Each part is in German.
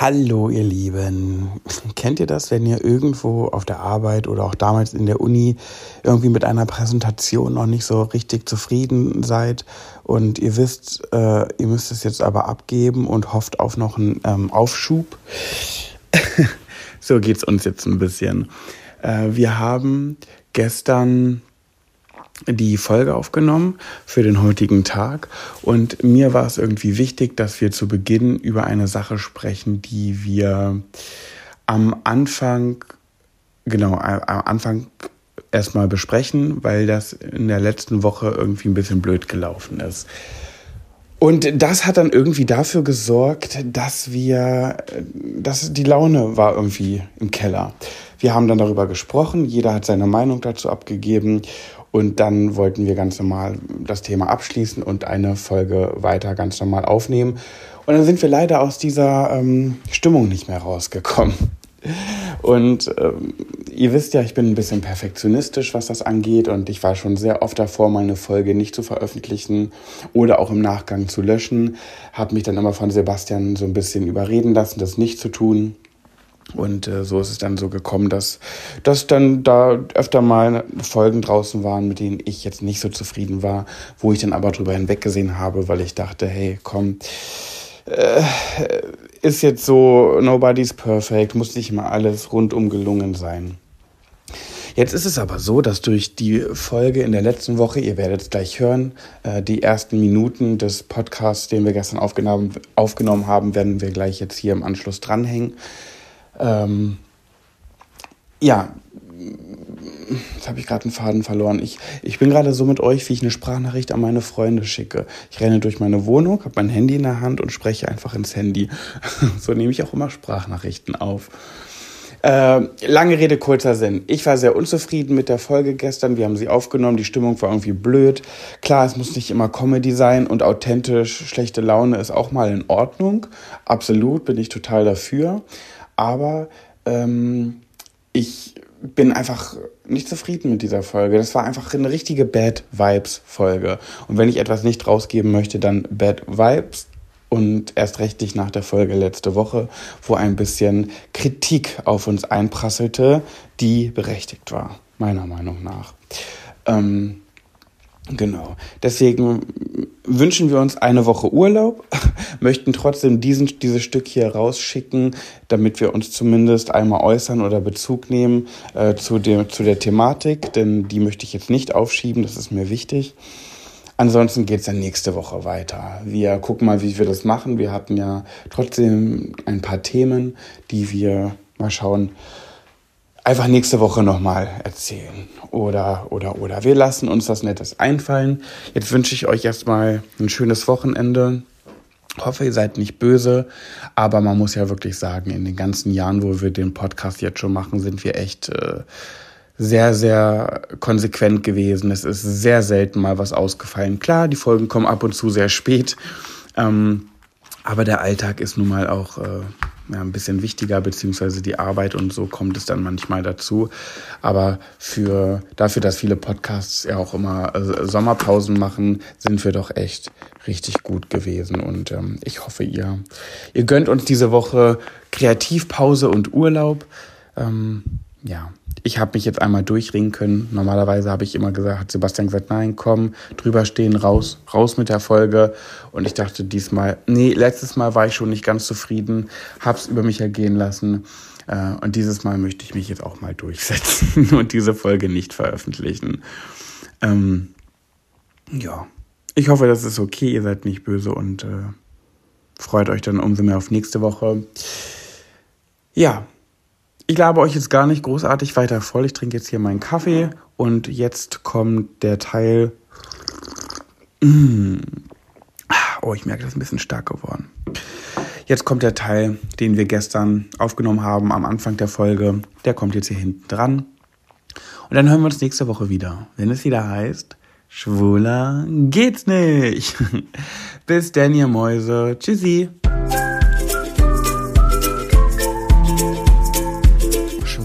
Hallo ihr Lieben. Kennt ihr das, wenn ihr irgendwo auf der Arbeit oder auch damals in der Uni irgendwie mit einer Präsentation noch nicht so richtig zufrieden seid und ihr wisst, äh, ihr müsst es jetzt aber abgeben und hofft auf noch einen ähm, Aufschub? so geht's uns jetzt ein bisschen. Äh, wir haben gestern die Folge aufgenommen für den heutigen Tag und mir war es irgendwie wichtig, dass wir zu Beginn über eine Sache sprechen, die wir am Anfang, genau, am Anfang erstmal besprechen, weil das in der letzten Woche irgendwie ein bisschen blöd gelaufen ist. Und das hat dann irgendwie dafür gesorgt, dass wir, dass die Laune war irgendwie im Keller. Wir haben dann darüber gesprochen, jeder hat seine Meinung dazu abgegeben und dann wollten wir ganz normal das Thema abschließen und eine Folge weiter ganz normal aufnehmen. Und dann sind wir leider aus dieser ähm, Stimmung nicht mehr rausgekommen. Und ähm, ihr wisst ja, ich bin ein bisschen perfektionistisch, was das angeht. Und ich war schon sehr oft davor, meine Folge nicht zu veröffentlichen oder auch im Nachgang zu löschen. Habe mich dann immer von Sebastian so ein bisschen überreden lassen, das nicht zu tun. Und äh, so ist es dann so gekommen, dass, dass dann da öfter mal Folgen draußen waren, mit denen ich jetzt nicht so zufrieden war, wo ich dann aber drüber hinweggesehen habe, weil ich dachte, hey, komm, äh, ist jetzt so, nobody's perfect, muss nicht immer alles rundum gelungen sein. Jetzt ist es aber so, dass durch die Folge in der letzten Woche, ihr werdet es gleich hören, äh, die ersten Minuten des Podcasts, den wir gestern aufgenommen, aufgenommen haben, werden wir gleich jetzt hier im Anschluss dranhängen. Ähm, ja, jetzt habe ich gerade einen Faden verloren. Ich, ich bin gerade so mit euch, wie ich eine Sprachnachricht an meine Freunde schicke. Ich renne durch meine Wohnung, habe mein Handy in der Hand und spreche einfach ins Handy. so nehme ich auch immer Sprachnachrichten auf. Äh, lange Rede, kurzer Sinn. Ich war sehr unzufrieden mit der Folge gestern. Wir haben sie aufgenommen. Die Stimmung war irgendwie blöd. Klar, es muss nicht immer Comedy sein und authentisch schlechte Laune ist auch mal in Ordnung. Absolut, bin ich total dafür aber ähm, ich bin einfach nicht zufrieden mit dieser Folge. Das war einfach eine richtige Bad Vibes Folge. Und wenn ich etwas nicht rausgeben möchte, dann Bad Vibes und erst recht nicht nach der Folge letzte Woche, wo ein bisschen Kritik auf uns einprasselte, die berechtigt war, meiner Meinung nach. Ähm, Genau. Deswegen wünschen wir uns eine Woche Urlaub, möchten trotzdem diesen, dieses Stück hier rausschicken, damit wir uns zumindest einmal äußern oder Bezug nehmen äh, zu, dem, zu der Thematik, denn die möchte ich jetzt nicht aufschieben, das ist mir wichtig. Ansonsten geht's dann nächste Woche weiter. Wir gucken mal, wie wir das machen. Wir hatten ja trotzdem ein paar Themen, die wir mal schauen, einfach nächste Woche nochmal erzählen. Oder, oder, oder. Wir lassen uns was Nettes einfallen. Jetzt wünsche ich euch erstmal ein schönes Wochenende. Hoffe, ihr seid nicht böse, aber man muss ja wirklich sagen, in den ganzen Jahren, wo wir den Podcast jetzt schon machen, sind wir echt äh, sehr, sehr konsequent gewesen. Es ist sehr selten mal was ausgefallen. Klar, die Folgen kommen ab und zu sehr spät, ähm, aber der Alltag ist nun mal auch äh, ja, ein bisschen wichtiger, beziehungsweise die Arbeit und so kommt es dann manchmal dazu. Aber für, dafür, dass viele Podcasts ja auch immer äh, Sommerpausen machen, sind wir doch echt richtig gut gewesen. Und ähm, ich hoffe, ihr, ihr gönnt uns diese Woche Kreativpause und Urlaub. Ähm, ja, ich habe mich jetzt einmal durchringen können. Normalerweise habe ich immer gesagt, hat Sebastian gesagt, nein, komm, drüber stehen, raus, raus mit der Folge. Und ich dachte diesmal, nee, letztes Mal war ich schon nicht ganz zufrieden, hab's über mich ergehen lassen. Äh, und dieses Mal möchte ich mich jetzt auch mal durchsetzen und diese Folge nicht veröffentlichen. Ähm, ja, ich hoffe, das ist okay, ihr seid nicht böse und äh, freut euch dann umso mehr auf nächste Woche. Ja, ich labe euch jetzt gar nicht großartig weiter voll. Ich trinke jetzt hier meinen Kaffee und jetzt kommt der Teil. Oh, ich merke, das ist ein bisschen stark geworden. Jetzt kommt der Teil, den wir gestern aufgenommen haben am Anfang der Folge. Der kommt jetzt hier hinten dran. Und dann hören wir uns nächste Woche wieder, wenn es wieder heißt, schwuler geht's nicht. Bis dann, ihr Mäuse. Tschüssi.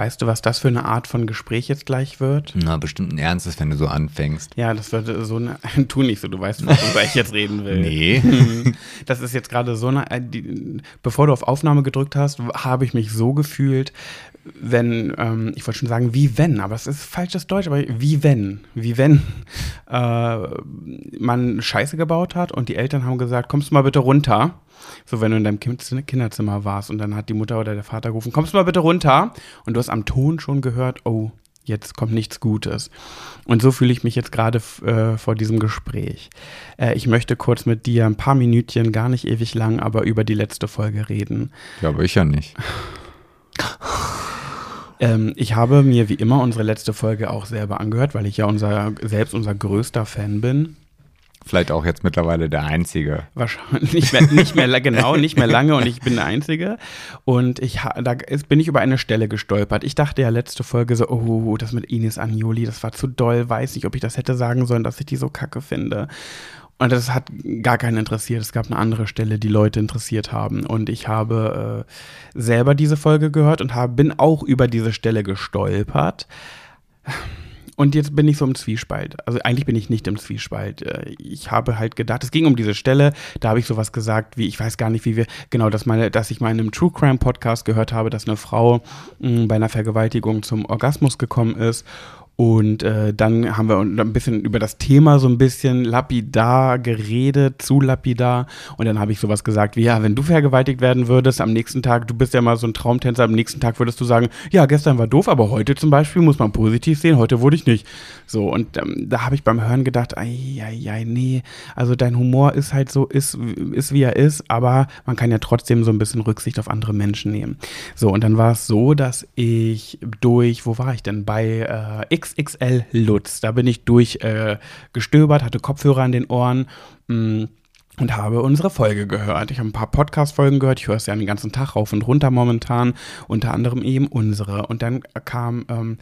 Weißt du, was das für eine Art von Gespräch jetzt gleich wird? Na, bestimmt ein ernstes, wenn du so anfängst. Ja, das wird so eine. Tu nicht so, du weißt, worüber ich jetzt reden will. Nee. Das ist jetzt gerade so eine. äh, Die, bevor du auf Aufnahme gedrückt hast, habe ich mich so gefühlt, wenn, ähm, ich wollte schon sagen, wie wenn, aber es ist falsches Deutsch, aber wie wenn, wie wenn äh, man Scheiße gebaut hat und die Eltern haben gesagt, kommst du mal bitte runter. So, wenn du in deinem Kind Kinderzimmer warst und dann hat die Mutter oder der Vater gerufen, kommst du mal bitte runter. Und du hast am Ton schon gehört, oh, jetzt kommt nichts Gutes. Und so fühle ich mich jetzt gerade äh, vor diesem Gespräch. Äh, ich möchte kurz mit dir ein paar Minütchen, gar nicht ewig lang, aber über die letzte Folge reden. Ja, aber ich ja nicht. Ähm, ich habe mir wie immer unsere letzte Folge auch selber angehört, weil ich ja unser, selbst unser größter Fan bin. Vielleicht auch jetzt mittlerweile der Einzige. Wahrscheinlich nicht mehr, nicht mehr genau, nicht mehr lange und ich bin der Einzige. Und ich da bin ich über eine Stelle gestolpert. Ich dachte ja letzte Folge so, oh, das mit Ines Agnoli, das war zu doll, weiß nicht, ob ich das hätte sagen sollen, dass ich die so kacke finde. Und das hat gar keinen interessiert. Es gab eine andere Stelle, die Leute interessiert haben. Und ich habe äh, selber diese Folge gehört und habe, bin auch über diese Stelle gestolpert. Und jetzt bin ich so im Zwiespalt. Also eigentlich bin ich nicht im Zwiespalt. Äh, Ich habe halt gedacht, es ging um diese Stelle, da habe ich sowas gesagt, wie ich weiß gar nicht, wie wir, genau, dass meine, dass ich mal in einem True Crime Podcast gehört habe, dass eine Frau mh, bei einer Vergewaltigung zum Orgasmus gekommen ist. Und äh, dann haben wir ein bisschen über das Thema so ein bisschen lapidar geredet, zu lapidar. Und dann habe ich sowas gesagt wie, ja, wenn du vergewaltigt werden würdest am nächsten Tag, du bist ja mal so ein Traumtänzer, am nächsten Tag würdest du sagen, ja, gestern war doof, aber heute zum Beispiel muss man positiv sehen, heute wurde ich nicht. So, und ähm, da habe ich beim Hören gedacht, ei, nee, also dein Humor ist halt so, ist, ist wie er ist, aber man kann ja trotzdem so ein bisschen Rücksicht auf andere Menschen nehmen. So, und dann war es so, dass ich durch, wo war ich denn? Bei äh, XXL Lutz, da bin ich durch äh, hatte Kopfhörer an den Ohren. Mh, und habe unsere Folge gehört. Ich habe ein paar Podcast-Folgen gehört. Ich höre es ja den ganzen Tag rauf und runter momentan. Unter anderem eben unsere. Und dann kam, ähm,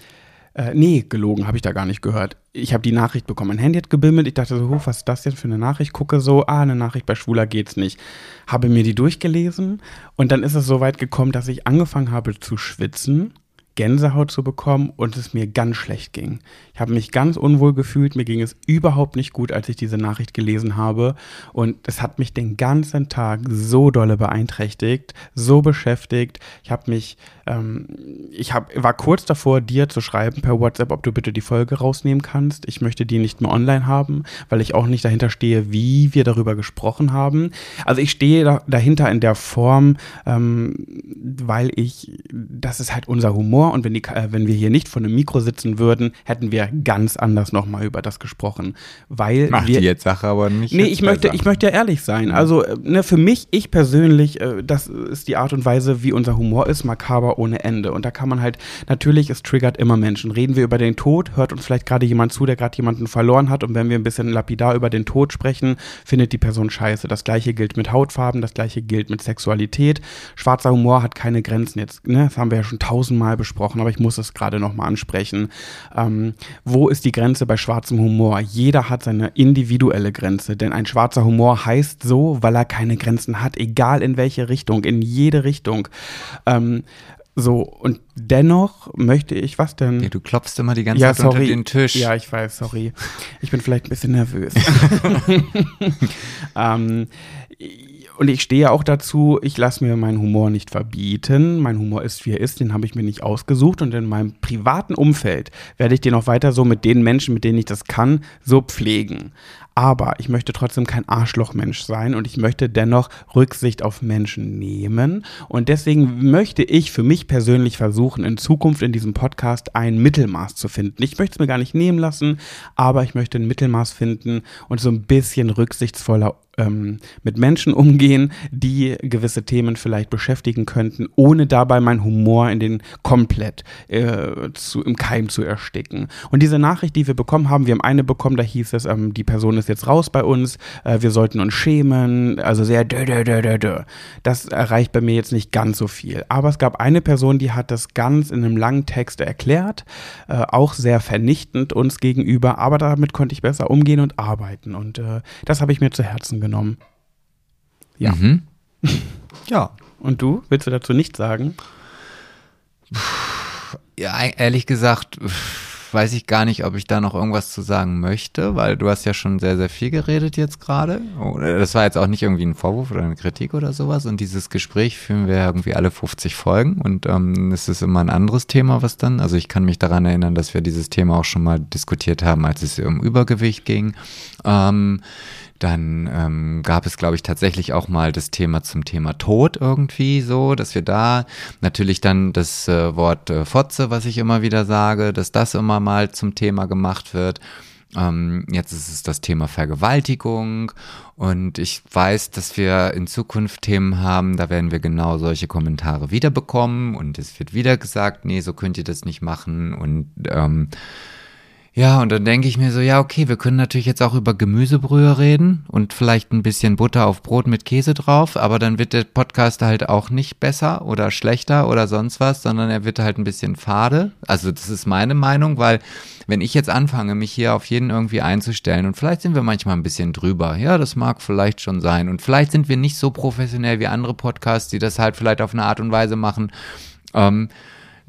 äh, nee, gelogen, habe ich da gar nicht gehört. Ich habe die Nachricht bekommen. Mein Handy hat gebimmelt. Ich dachte so, huh, was ist das jetzt für eine Nachricht? Gucke so, ah, eine Nachricht bei Schwuler geht's nicht. Habe mir die durchgelesen. Und dann ist es so weit gekommen, dass ich angefangen habe zu schwitzen. Gänsehaut zu bekommen und es mir ganz schlecht ging. Ich habe mich ganz unwohl gefühlt, mir ging es überhaupt nicht gut, als ich diese Nachricht gelesen habe und es hat mich den ganzen Tag so dolle beeinträchtigt, so beschäftigt. Ich habe mich, ähm, ich hab, war kurz davor, dir zu schreiben per WhatsApp, ob du bitte die Folge rausnehmen kannst. Ich möchte die nicht mehr online haben, weil ich auch nicht dahinter stehe, wie wir darüber gesprochen haben. Also ich stehe da, dahinter in der Form, ähm, weil ich, das ist halt unser Humor und wenn, die, äh, wenn wir hier nicht vor einem Mikro sitzen würden, hätten wir ganz anders nochmal über das gesprochen. Weil Macht wir, die jetzt Sache aber nicht. Nee, ich möchte, ich möchte ja ehrlich sein. Also, äh, ne, für mich, ich persönlich, äh, das ist die Art und Weise, wie unser Humor ist, makaber ohne Ende. Und da kann man halt, natürlich, es triggert immer Menschen. Reden wir über den Tod, hört uns vielleicht gerade jemand zu, der gerade jemanden verloren hat. Und wenn wir ein bisschen lapidar über den Tod sprechen, findet die Person scheiße. Das gleiche gilt mit Hautfarben, das gleiche gilt mit Sexualität. Schwarzer Humor hat keine Grenzen jetzt. Ne? Das haben wir ja schon tausendmal besprochen, aber ich muss es gerade nochmal ansprechen. Ähm, wo ist die Grenze bei schwarzem Humor? Jeder hat seine individuelle Grenze, denn ein schwarzer Humor heißt so, weil er keine Grenzen hat, egal in welche Richtung, in jede Richtung. Ähm, so, und dennoch möchte ich, was denn? Ja, du klopfst immer die ganze Ja, Zeit unter sorry. den Tisch. Ja, ich weiß, sorry. Ich bin vielleicht ein bisschen nervös. ähm, und ich stehe auch dazu, ich lasse mir meinen Humor nicht verbieten. Mein Humor ist, wie er ist, den habe ich mir nicht ausgesucht. Und in meinem privaten Umfeld werde ich den auch weiter so mit den Menschen, mit denen ich das kann, so pflegen. Aber ich möchte trotzdem kein Arschlochmensch sein und ich möchte dennoch Rücksicht auf Menschen nehmen. Und deswegen möchte ich für mich persönlich versuchen, in Zukunft in diesem Podcast ein Mittelmaß zu finden. Ich möchte es mir gar nicht nehmen lassen, aber ich möchte ein Mittelmaß finden und so ein bisschen rücksichtsvoller ähm, mit Menschen umgehen, die gewisse Themen vielleicht beschäftigen könnten, ohne dabei meinen Humor in den komplett äh, zu, im Keim zu ersticken. Und diese Nachricht, die wir bekommen haben, wir haben eine bekommen, da hieß es, ähm, die Person ist jetzt raus bei uns, äh, wir sollten uns schämen, also sehr dö, dö, dö, dö, dö. Das erreicht bei mir jetzt nicht ganz so viel. Aber es gab eine Person, die hat das ganz in einem langen Text erklärt, äh, auch sehr vernichtend uns gegenüber, aber damit konnte ich besser umgehen und arbeiten. Und äh, das habe ich mir zu Herzen genommen. Ja. Mhm. Ja. Und du? Willst du dazu nichts sagen? ja, ehrlich gesagt, weiß ich gar nicht, ob ich da noch irgendwas zu sagen möchte, weil du hast ja schon sehr, sehr viel geredet jetzt gerade. Das war jetzt auch nicht irgendwie ein Vorwurf oder eine Kritik oder sowas. Und dieses Gespräch führen wir irgendwie alle 50 Folgen und ähm, es ist immer ein anderes Thema, was dann. Also ich kann mich daran erinnern, dass wir dieses Thema auch schon mal diskutiert haben, als es um Übergewicht ging. Ähm, dann ähm, gab es, glaube ich, tatsächlich auch mal das Thema zum Thema Tod irgendwie so, dass wir da natürlich dann das äh, Wort äh, Fotze, was ich immer wieder sage, dass das immer mal zum Thema gemacht wird. Ähm, jetzt ist es das Thema Vergewaltigung und ich weiß, dass wir in Zukunft Themen haben, da werden wir genau solche Kommentare wiederbekommen und es wird wieder gesagt, nee, so könnt ihr das nicht machen und ähm, ja, und dann denke ich mir so, ja, okay, wir können natürlich jetzt auch über Gemüsebrühe reden und vielleicht ein bisschen Butter auf Brot mit Käse drauf, aber dann wird der Podcast halt auch nicht besser oder schlechter oder sonst was, sondern er wird halt ein bisschen fade. Also das ist meine Meinung, weil wenn ich jetzt anfange, mich hier auf jeden irgendwie einzustellen und vielleicht sind wir manchmal ein bisschen drüber, ja, das mag vielleicht schon sein. Und vielleicht sind wir nicht so professionell wie andere Podcasts, die das halt vielleicht auf eine Art und Weise machen, ähm,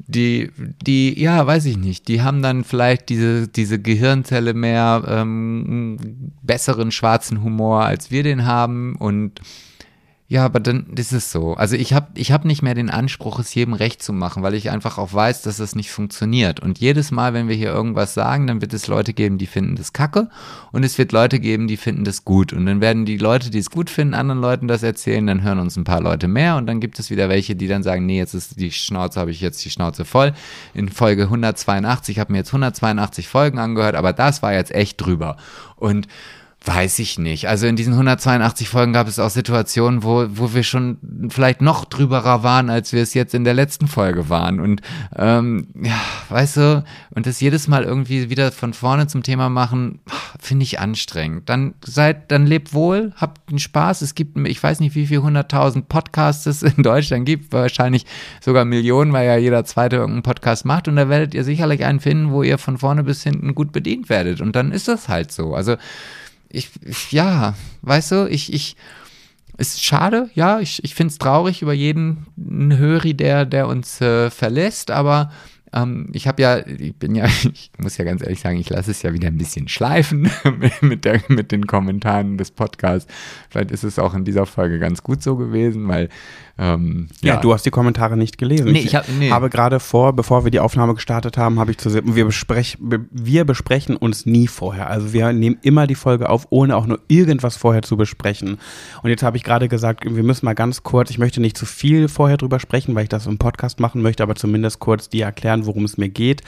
die, die, ja, weiß ich nicht, die haben dann vielleicht diese, diese Gehirnzelle mehr ähm, besseren schwarzen Humor, als wir den haben. Und ja, aber dann ist es so. Also ich habe ich hab nicht mehr den Anspruch, es jedem recht zu machen, weil ich einfach auch weiß, dass das nicht funktioniert. Und jedes Mal, wenn wir hier irgendwas sagen, dann wird es Leute geben, die finden das kacke und es wird Leute geben, die finden das gut. Und dann werden die Leute, die es gut finden, anderen Leuten das erzählen, dann hören uns ein paar Leute mehr und dann gibt es wieder welche, die dann sagen, nee, jetzt ist die Schnauze, habe ich jetzt die Schnauze voll. In Folge 182, ich habe mir jetzt 182 Folgen angehört, aber das war jetzt echt drüber. Und Weiß ich nicht. Also in diesen 182 Folgen gab es auch Situationen, wo, wo wir schon vielleicht noch drüberer waren, als wir es jetzt in der letzten Folge waren. Und ähm, ja, weißt du, und das jedes Mal irgendwie wieder von vorne zum Thema machen, finde ich anstrengend. Dann seid, dann lebt wohl, habt einen Spaß. Es gibt, ich weiß nicht, wie viel hunderttausend Podcasts es in Deutschland gibt, wahrscheinlich sogar Millionen, weil ja jeder zweite irgendeinen Podcast macht. Und da werdet ihr sicherlich einen finden, wo ihr von vorne bis hinten gut bedient werdet. Und dann ist das halt so. Also ich, ja, weißt du, ich, ich, ist schade, ja, ich, ich finde es traurig über jeden Höri, der, der uns äh, verlässt, aber ähm, ich habe ja, ich bin ja, ich muss ja ganz ehrlich sagen, ich lasse es ja wieder ein bisschen schleifen mit, der, mit den Kommentaren des Podcasts. Vielleicht ist es auch in dieser Folge ganz gut so gewesen, weil ähm, ja. ja. du hast die Kommentare nicht gelesen. Nee, ich hab, nee. habe gerade vor, bevor wir die Aufnahme gestartet haben, habe ich zu wir, besprech, wir besprechen uns nie vorher. Also wir nehmen immer die Folge auf, ohne auch nur irgendwas vorher zu besprechen. Und jetzt habe ich gerade gesagt, wir müssen mal ganz kurz, ich möchte nicht zu viel vorher drüber sprechen, weil ich das im Podcast machen möchte, aber zumindest kurz dir erklären, worum es mir geht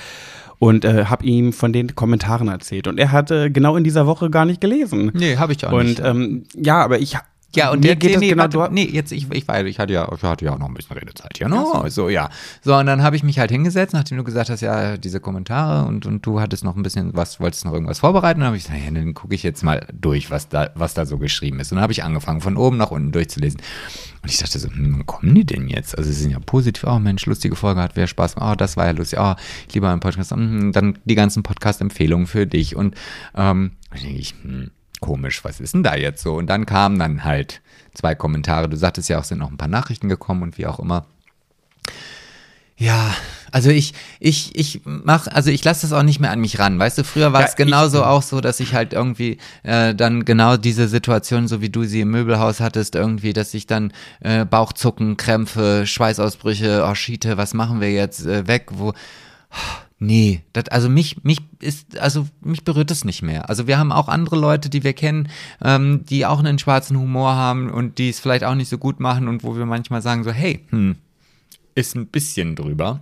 und äh, habe ihm von den Kommentaren erzählt. Und er hatte genau in dieser Woche gar nicht gelesen. Nee, habe ich auch und, nicht. Und ähm, ja, aber ich ja, und mir geht nee, genau warte, nee, jetzt ich, ich weiß, ich hatte ja ich hatte ja auch noch ein bisschen Redezeit hier, ne? So. so ja. So und dann habe ich mich halt hingesetzt, nachdem du gesagt hast, ja, diese Kommentare und und du hattest noch ein bisschen was wolltest noch irgendwas vorbereiten, dann habe ich gesagt, ja, dann gucke ich jetzt mal durch, was da was da so geschrieben ist und dann habe ich angefangen von oben nach unten durchzulesen. Und ich dachte so, hm, wo kommen die denn jetzt? Also sie sind ja positiv, oh Mensch, lustige Folge, hat wer Spaß gemacht, oh, das war ja lustig, oh, ich liebe einen Podcast, hm, dann die ganzen Podcast Empfehlungen für dich und ähm, dann denke ich, hm, komisch, was ist denn da jetzt so? Und dann kamen dann halt zwei Kommentare. Du sagtest ja auch, sind noch ein paar Nachrichten gekommen und wie auch immer. Ja, also ich, ich, ich mach, also ich lasse das auch nicht mehr an mich ran. Weißt du, früher war ja, es genauso ich, auch so, dass ich halt irgendwie äh, dann genau diese Situation, so wie du sie im Möbelhaus hattest, irgendwie, dass ich dann äh, Bauchzucken, Krämpfe, Schweißausbrüche, oh Schiete, was machen wir jetzt äh, weg, wo Nee, das, also mich, mich ist, also mich berührt es nicht mehr. Also wir haben auch andere Leute, die wir kennen, ähm, die auch einen schwarzen Humor haben und die es vielleicht auch nicht so gut machen und wo wir manchmal sagen so, hey, hm, ist ein bisschen drüber.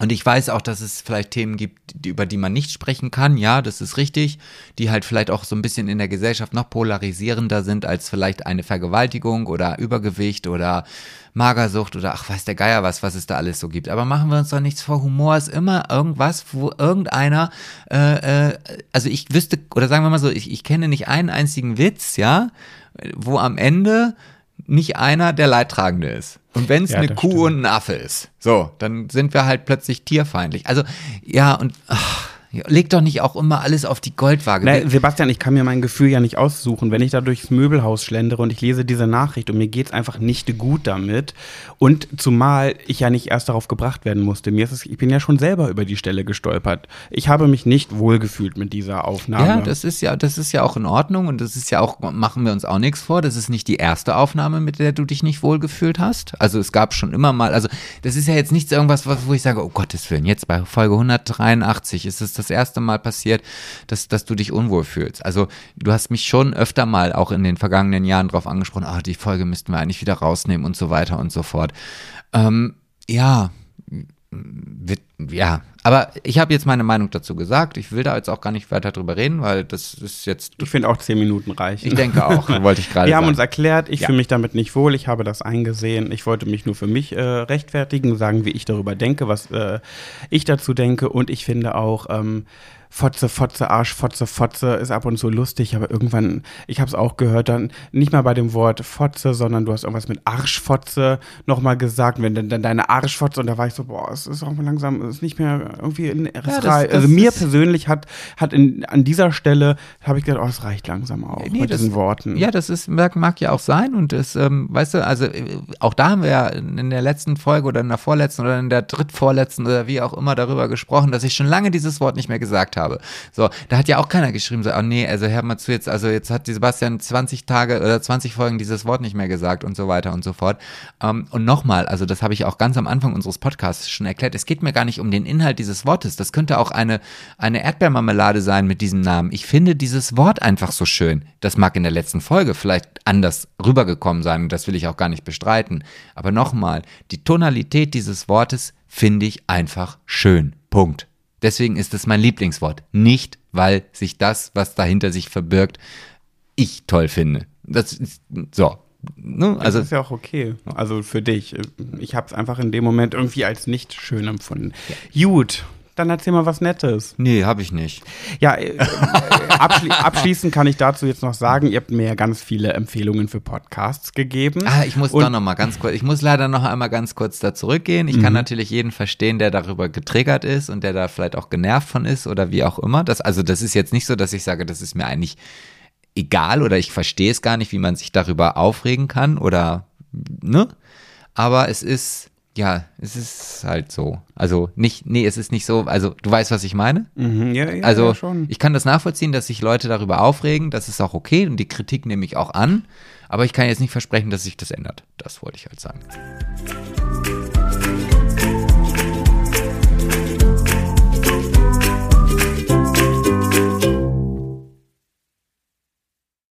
Und ich weiß auch, dass es vielleicht Themen gibt, die, über die man nicht sprechen kann. Ja, das ist richtig. Die halt vielleicht auch so ein bisschen in der Gesellschaft noch polarisierender sind als vielleicht eine Vergewaltigung oder Übergewicht oder Magersucht oder ach, weiß der Geier was, was es da alles so gibt. Aber machen wir uns doch nichts vor. Humor ist immer irgendwas, wo irgendeiner, äh, äh, also ich wüsste, oder sagen wir mal so, ich, ich kenne nicht einen einzigen Witz, ja, wo am Ende nicht einer der Leidtragende ist. Und wenn es ja, eine Kuh stimmt. und ein Affe ist, so, dann sind wir halt plötzlich tierfeindlich. Also, ja, und ach, Leg doch nicht auch immer alles auf die Goldwaage. Na, Sebastian, ich kann mir mein Gefühl ja nicht aussuchen. Wenn ich da durchs Möbelhaus schlendere und ich lese diese Nachricht und mir geht es einfach nicht gut damit und zumal ich ja nicht erst darauf gebracht werden musste. Mir ist es, ich bin ja schon selber über die Stelle gestolpert. Ich habe mich nicht wohlgefühlt mit dieser Aufnahme. Ja, das ist ja, das ist ja auch in Ordnung und das ist ja auch, machen wir uns auch nichts vor. Das ist nicht die erste Aufnahme, mit der du dich nicht wohlgefühlt hast. Also es gab schon immer mal, also das ist ja jetzt nichts irgendwas, wo ich sage, oh Gottes Willen, jetzt bei Folge 183 ist es das erste Mal passiert, dass, dass du dich unwohl fühlst. Also du hast mich schon öfter mal auch in den vergangenen Jahren darauf angesprochen, ah, die Folge müssten wir eigentlich wieder rausnehmen und so weiter und so fort. Ähm, ja, ja, aber ich habe jetzt meine Meinung dazu gesagt. Ich will da jetzt auch gar nicht weiter drüber reden, weil das ist jetzt. Ich finde auch zehn Minuten reichen. Ich denke auch, wollte ich gerade Wir haben uns erklärt, ich ja. fühle mich damit nicht wohl, ich habe das eingesehen. Ich wollte mich nur für mich äh, rechtfertigen, sagen, wie ich darüber denke, was äh, ich dazu denke. Und ich finde auch, ähm, Fotze, Fotze, Arsch, Fotze, Fotze ist ab und zu lustig, aber irgendwann, ich habe es auch gehört, dann nicht mal bei dem Wort Fotze, sondern du hast irgendwas mit Arschfotze nochmal gesagt, wenn dann, dann deine Arschfotze und da war ich so, boah, es ist auch langsam, es ist nicht mehr irgendwie in ja, das, das Also mir persönlich hat, hat in, an dieser Stelle, habe ich gedacht, oh, es reicht langsam auch nee, mit das, diesen Worten. Ja, das ist, mag, mag ja auch sein und das, ähm, weißt du, also äh, auch da haben wir ja in der letzten Folge oder in der vorletzten oder in der drittvorletzten oder wie auch immer darüber gesprochen, dass ich schon lange dieses Wort nicht mehr gesagt habe habe. So, da hat ja auch keiner geschrieben, so, oh nee, also hör mal zu jetzt, also jetzt hat Sebastian 20 Tage oder 20 Folgen dieses Wort nicht mehr gesagt und so weiter und so fort. Ähm, und nochmal, also das habe ich auch ganz am Anfang unseres Podcasts schon erklärt, es geht mir gar nicht um den Inhalt dieses Wortes. Das könnte auch eine, eine Erdbeermarmelade sein mit diesem Namen. Ich finde dieses Wort einfach so schön. Das mag in der letzten Folge vielleicht anders rübergekommen sein, das will ich auch gar nicht bestreiten. Aber nochmal, die Tonalität dieses Wortes finde ich einfach schön. Punkt. Deswegen ist es mein Lieblingswort. Nicht, weil sich das, was dahinter sich verbirgt, ich toll finde. Das ist so. Ne? Also das ist ja auch okay. Also für dich. Ich habe es einfach in dem Moment irgendwie als nicht schön empfunden. Ja. Gut. Dann erzähl mal was Nettes. Nee, habe ich nicht. Ja, äh, äh, abschli abschließend kann ich dazu jetzt noch sagen, ihr habt mir ja ganz viele Empfehlungen für Podcasts gegeben. Ah, ich muss da noch mal ganz kurz, ich muss leider noch einmal ganz kurz da zurückgehen. Ich mhm. kann natürlich jeden verstehen, der darüber getriggert ist und der da vielleicht auch genervt von ist oder wie auch immer. Das, also das ist jetzt nicht so, dass ich sage, das ist mir eigentlich egal oder ich verstehe es gar nicht, wie man sich darüber aufregen kann oder, ne? Aber es ist, ja, es ist halt so. Also nicht, nee, es ist nicht so, also du weißt, was ich meine? Mhm, ja, ja, also ja, schon. ich kann das nachvollziehen, dass sich Leute darüber aufregen, das ist auch okay und die Kritik nehme ich auch an, aber ich kann jetzt nicht versprechen, dass sich das ändert. Das wollte ich halt sagen.